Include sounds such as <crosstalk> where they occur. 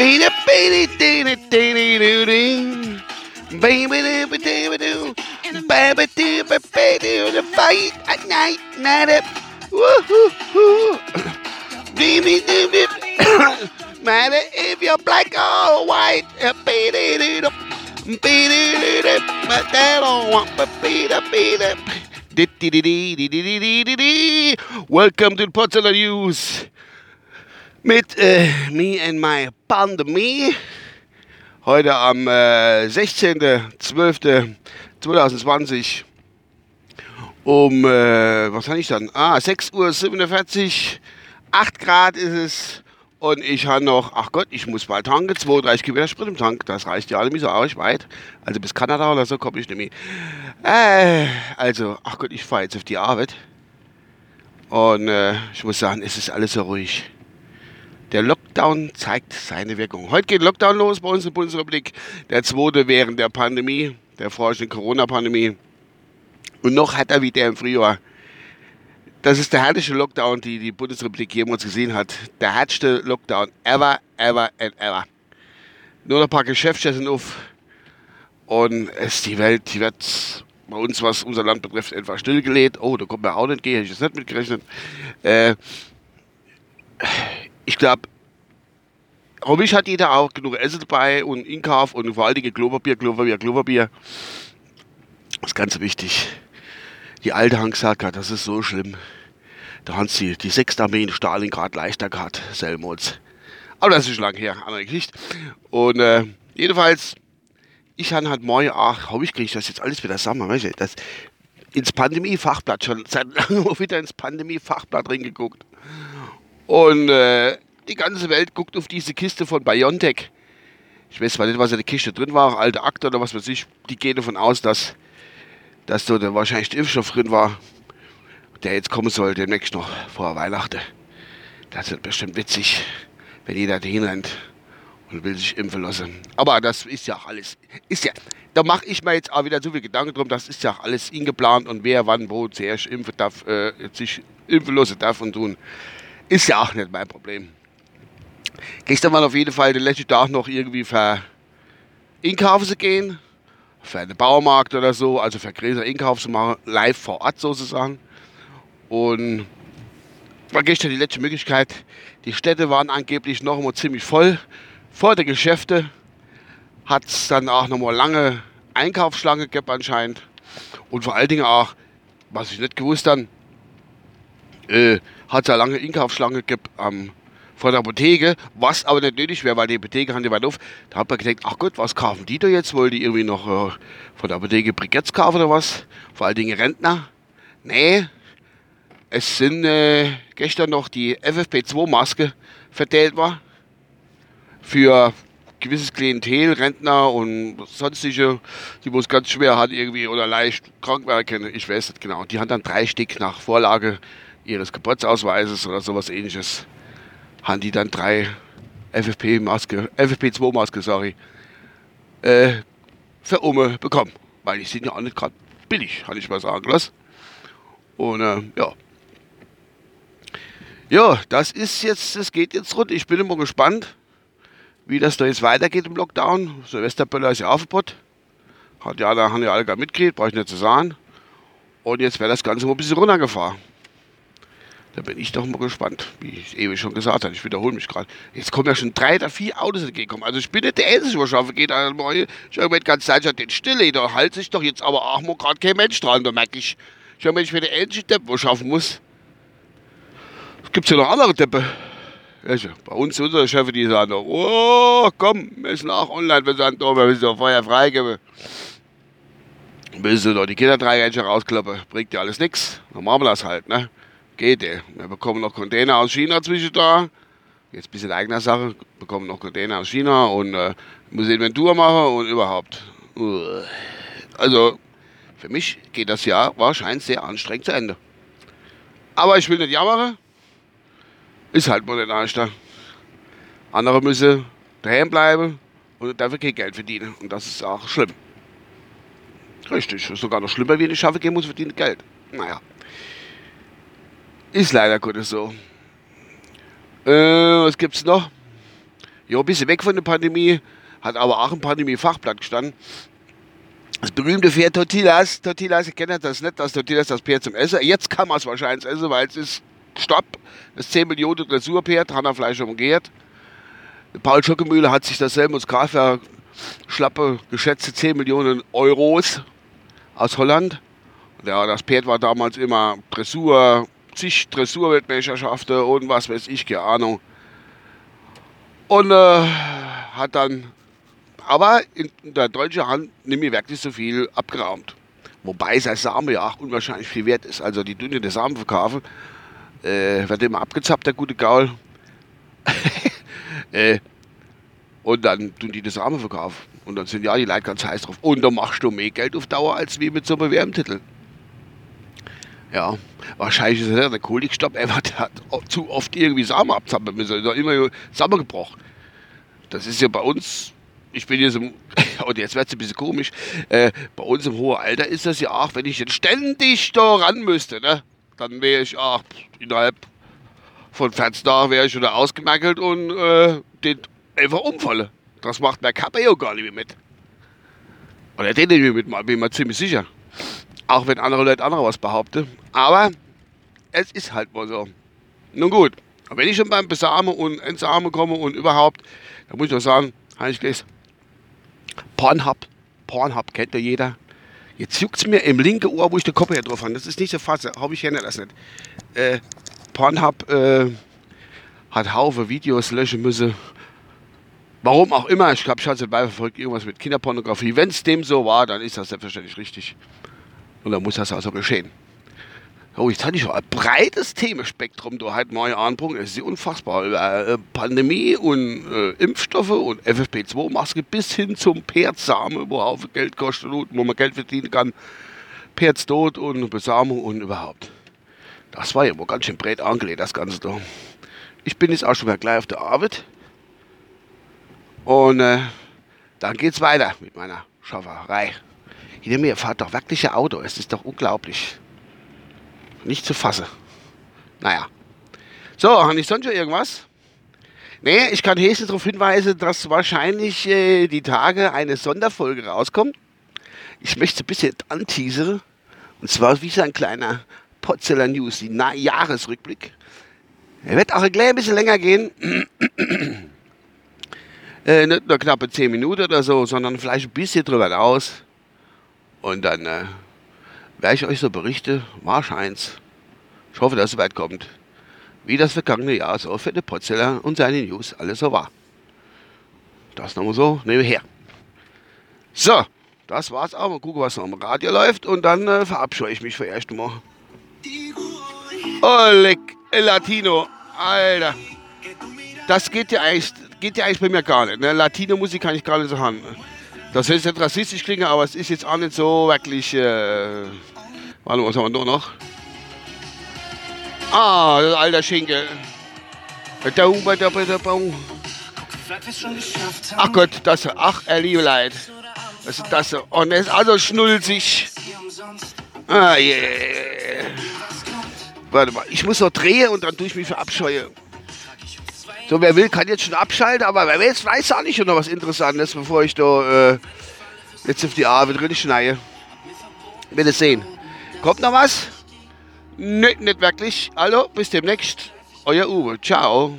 Baby, baby, baby, baby, baby, baby, baby, baby, baby, baby, the fight at night, night, woo-hoo-hoo. Baby, baby, matter if you're black or white, baby, baby, but they don't want baby, baby. Welcome to the Potsdamer News mit äh, Me and My Pandemie. Heute am äh, 16.12.2020 um, äh, was habe ich dann? Ah, 6.47 Uhr, 8 Grad ist es. Und ich habe noch, ach Gott, ich muss bald tanken, 32 Kilometer Sprit im Tank. Das reicht ja alle so auch weit. Also bis Kanada oder so komme ich nicht mehr. Äh, also, ach Gott, ich fahre jetzt auf die Arbeit. Und äh, ich muss sagen, es ist alles so ruhig. Der Lockdown zeigt seine Wirkung. Heute geht Lockdown los bei uns in der Bundesrepublik. Der zweite während der Pandemie, der vorherrschenden Corona-Pandemie. Und noch hat er wieder im Frühjahr das ist der härteste Lockdown, die die Bundesrepublik jemals gesehen hat. Der härteste Lockdown ever, ever and ever. Nur noch ein paar Geschäfte sind auf. Und es, die Welt, die wird bei uns, was unser Land betrifft, etwas stillgelegt. Oh, da kommt mir auch nicht gehen, hätte ich das nicht mitgerechnet. Äh, ich glaube, hoffentlich hat jeder auch genug Essen dabei und Inkauf und vor allen Dingen Klopapier, Klopapier, Klopapier. Das ist ganz wichtig. Die Alte gesagt, das ist so schlimm. Da haben sie die 6. Armee in Stalingrad leichter gehabt, Selmods. Aber das ist schon lange her, andere Geschichte. Und äh, jedenfalls, ich habe halt morgen, ach, hab ich kriege das jetzt alles wieder zusammen, weißt du, das ins Pandemie-Fachblatt schon <laughs> seit langem wieder ins Pandemie-Fachblatt reingeguckt. Und äh, die ganze Welt guckt auf diese Kiste von BioNTech. Ich weiß zwar nicht, was in der Kiste drin war, alte Akte oder was weiß ich. Die gehen davon aus, dass dass da der wahrscheinlich der Impfstoff drin war, der jetzt kommen soll, demnächst noch vor Weihnachten. Das wird bestimmt witzig, wenn jeder dahin rennt und will sich impfen lassen. Aber das ist ja auch alles, ist ja, da mache ich mir jetzt auch wieder so viel Gedanken drum, das ist ja auch alles ingeplant und wer wann wo zuerst impfen darf, äh, sich impfen lassen darf und tun, ist ja auch nicht mein Problem. Gestern war auf jeden Fall der letzte Tag noch irgendwie für einkaufen zu gehen für einen Baumarkt oder so, also für größere Einkauf zu machen, live vor Ort sozusagen. Und war gestern die letzte Möglichkeit. Die Städte waren angeblich noch immer ziemlich voll. Vor der Geschäfte hat es dann auch noch mal lange Einkaufsschlange gegeben anscheinend. Und vor allen Dingen auch, was ich nicht gewusst habe, äh, hat es eine lange Einkaufsschlange gegeben am von der Apotheke, was aber nicht nötig wäre, weil die Apotheke haben weit auf. Da hat man gedacht, ach Gott, was kaufen die da jetzt? Wollen die irgendwie noch äh, von der Apotheke Briketts kaufen oder was? Vor allen Dingen Rentner? Nee, es sind äh, gestern noch die FFP2-Maske verteilt war für gewisses Klientel, Rentner und sonstige, die es ganz schwer hat irgendwie oder leicht krank werden können. Ich weiß nicht genau. Die haben dann drei Stück nach Vorlage ihres Geburtsausweises oder sowas ähnliches haben die dann drei FFP-Maske, FFP2-Maske, sorry, äh, für Umme bekommen. Weil die sind ja auch nicht gerade billig, kann ich mal sagen lassen. Und äh, ja. Ja, das ist jetzt, das geht jetzt rund. Ich bin immer gespannt, wie das da jetzt weitergeht im Lockdown. Silvesterböller ist ja aufgebaut. Hat ja, da haben ja alle gar mitgekriegt, brauche ich nicht zu sagen. Und jetzt wäre das Ganze mal ein bisschen runtergefahren. Da bin ich doch mal gespannt, wie ich ewig schon gesagt habe. Ich wiederhole mich gerade. Jetzt kommen ja schon drei oder vier Autos entgegenkommen. Also ich bin nicht der Einzige, was schaffen geht. Also ich habe mir die ganze Zeit schon den Stille, da hält sich doch jetzt aber auch mal gerade kein Mensch dran. Da merke ich, ich habe mich für der einzige Depp, was schaffen muss. Es gibt ja noch andere Deppe. Also, bei uns unsere Chefin, die sagen, oh, komm, wir müssen auch online versandt, wir müssen doch vorher freigeben. Müssen doch die Kinder drei rauskloppen. Bringt ja alles nichts. Dann machen wir das halt, ne? Geht, ey. Wir bekommen noch Container aus China zwischen da. Jetzt ein bisschen eigener Sache. Bekommen noch Container aus China und äh, muss Inventur machen und überhaupt. Also, für mich geht das Jahr wahrscheinlich sehr anstrengend zu Ende. Aber ich will nicht jammern. Ist halt mal nicht anders. Andere müssen daheim bleiben und dafür kein Geld verdienen. Und das ist auch schlimm. Richtig. Ist sogar noch schlimmer, wenn ich schaffe gehen muss, verdiene Geld. Naja. Ist leider Gottes so. Äh, was gibt's noch? Ja, ein bisschen weg von der Pandemie, hat aber auch im Pandemie-Fachblatt gestanden. Das berühmte Pferd Tortillas, Tortillas, ich kenne das nicht, das Tortillas das Pferd zum Essen. Jetzt kann man es wahrscheinlich essen, weil es ist Stopp. Das 10 Millionen Dressurpferd, Fleisch umgehrt. Paul Schockemühle hat sich das Selmus Kraftwerk schlappe geschätzte 10 Millionen Euros aus Holland. Ja, das Pferd war damals immer Dressur, zig Dressurweltmeisterschaften und was weiß ich, keine Ahnung. Und äh, hat dann, aber in der deutschen Hand nicht mehr wirklich so viel abgeraumt. Wobei sein Same ja auch unwahrscheinlich viel wert ist. Also die Dünne der Samen verkaufen, äh, wird immer abgezappt, der gute Gaul. <laughs> äh, und dann tun die das Same verkaufen. Und dann sind ja die Leute ganz heiß drauf. Und dann machst du mehr Geld auf Dauer als wie mit so einem WM-Titel. Ja, wahrscheinlich ist er der Kohligstopp einfach, der hat zu oft irgendwie Samen abzapfen müssen. Da immer Samen gebrochen. Das ist ja bei uns, ich bin jetzt im, <laughs> und jetzt wird es ein bisschen komisch, äh, bei uns im hohen Alter ist das ja auch, wenn ich jetzt ständig da ran müsste, ne, dann wäre ich auch innerhalb von 14 Tagen wäre ich wieder ausgemerkelt und äh, den einfach umfalle. Das macht mein Kappa ja gar nicht mehr mit. Oder den nicht mehr mit, bin ich mir ziemlich sicher. Auch wenn andere Leute andere was behaupten. Aber es ist halt mal so. Nun gut, wenn ich schon beim Besamen und Entsamen komme und überhaupt, dann muss ich doch sagen, Heinrich Glees, Pornhub, Pornhub kennt ja jeder. Jetzt juckt es mir im linken Ohr, wo ich den Kopf hier drauf habe. Das ist nicht so fasse, habe ich kenne das nicht. Äh, Pornhub äh, hat Haufe Videos löschen müssen. Warum auch immer, ich glaube, ich hatte beiverfolgt irgendwas mit Kinderpornografie. Wenn es dem so war, dann ist das selbstverständlich richtig. Und dann muss das also geschehen. Oh, jetzt hatte ich schon ein breites Themenspektrum da halt mal anbringen. Es ist unfassbar. Über äh, Pandemie und äh, Impfstoffe und FFP2-Maske bis hin zum Perzsamen, wo Haufen Geld kostet und wo man Geld verdienen kann. Perz tot und Besamung und überhaupt. Das war ja wohl ganz schön breit angelegt, das Ganze da. Ich bin jetzt auch schon wieder gleich auf der Arbeit. Und äh, dann geht's weiter mit meiner Schafferei. Hinter mir fährt doch wirklich ein Auto. Es ist doch unglaublich. Nicht zu fassen. Naja. So, habe ich sonst schon irgendwas? Nee, ich kann höchstens darauf hinweisen, dass wahrscheinlich äh, die Tage eine Sonderfolge rauskommt. Ich möchte ein bisschen anteasern. Und zwar wie so ein kleiner Potzeller News, die Na Jahresrückblick. Er wird auch ein bisschen länger gehen. <clears throat> äh, nicht nur knappe 10 Minuten oder so, sondern vielleicht ein bisschen drüber raus. Und dann äh, werde ich euch so berichten, wahrscheinlich. Ich hoffe, dass es weit kommt. Wie das vergangene Jahr so für den Potzeller und seine News alles so war. Das nochmal so nebenher. So, das war's auch. Mal gucken, was noch im Radio läuft. Und dann äh, verabscheue ich mich für erst mal. Oh, leck, El Latino. Alter. Das geht ja eigentlich, geht ja eigentlich bei mir gar nicht. Ne? Latino-Musik kann ich gar nicht so haben. Das soll jetzt nicht rassistisch klingen, aber es ist jetzt auch nicht so wirklich. Äh, warte, was haben wir noch? Ah, das alter Schinkel. Ach Gott, das, ach, er liebe Leid. Was ist das? Und er ist also schnulzig. Ah, yeah. Warte mal, ich muss noch drehen und dann tue ich mich verabscheuen. So, wer will, kann jetzt schon abschalten, aber wer jetzt weiß auch nicht noch was Interessantes, bevor ich da äh, jetzt auf die Arbeit drin schneide. Will es sehen. Kommt noch was? Nö, nicht wirklich. Also, bis demnächst. Euer Uwe. Ciao.